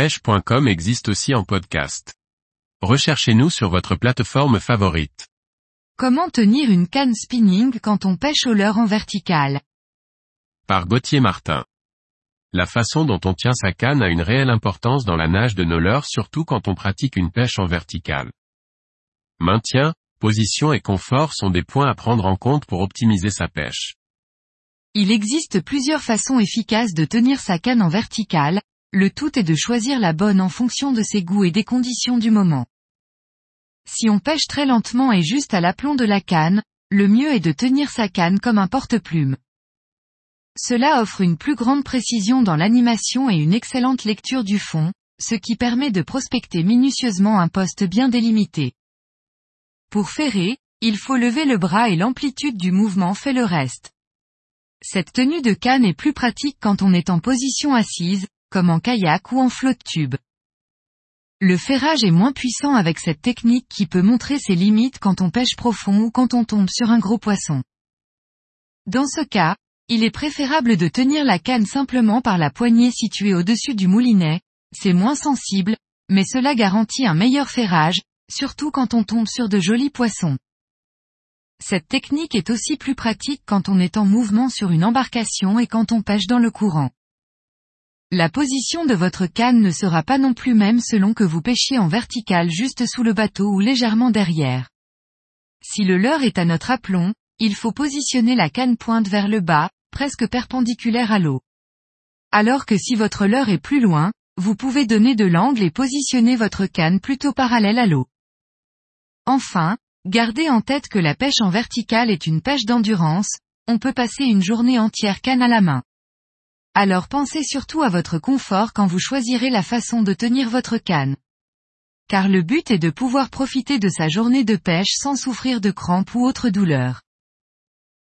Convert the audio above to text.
pêche.com existe aussi en podcast. Recherchez-nous sur votre plateforme favorite. Comment tenir une canne spinning quand on pêche au leurre en vertical? Par Gauthier Martin. La façon dont on tient sa canne a une réelle importance dans la nage de nos leurres surtout quand on pratique une pêche en vertical. Maintien, position et confort sont des points à prendre en compte pour optimiser sa pêche. Il existe plusieurs façons efficaces de tenir sa canne en vertical, le tout est de choisir la bonne en fonction de ses goûts et des conditions du moment. Si on pêche très lentement et juste à l'aplomb de la canne, le mieux est de tenir sa canne comme un porte-plume. Cela offre une plus grande précision dans l'animation et une excellente lecture du fond, ce qui permet de prospecter minutieusement un poste bien délimité. Pour ferrer, il faut lever le bras et l'amplitude du mouvement fait le reste. Cette tenue de canne est plus pratique quand on est en position assise, comme en kayak ou en flotte tube. Le ferrage est moins puissant avec cette technique qui peut montrer ses limites quand on pêche profond ou quand on tombe sur un gros poisson. Dans ce cas, il est préférable de tenir la canne simplement par la poignée située au-dessus du moulinet, c'est moins sensible, mais cela garantit un meilleur ferrage, surtout quand on tombe sur de jolis poissons. Cette technique est aussi plus pratique quand on est en mouvement sur une embarcation et quand on pêche dans le courant. La position de votre canne ne sera pas non plus même selon que vous pêchiez en vertical juste sous le bateau ou légèrement derrière. Si le leurre est à notre aplomb, il faut positionner la canne pointe vers le bas, presque perpendiculaire à l'eau. Alors que si votre leurre est plus loin, vous pouvez donner de l'angle et positionner votre canne plutôt parallèle à l'eau. Enfin, gardez en tête que la pêche en verticale est une pêche d'endurance, on peut passer une journée entière canne à la main. Alors pensez surtout à votre confort quand vous choisirez la façon de tenir votre canne. Car le but est de pouvoir profiter de sa journée de pêche sans souffrir de crampes ou autres douleurs.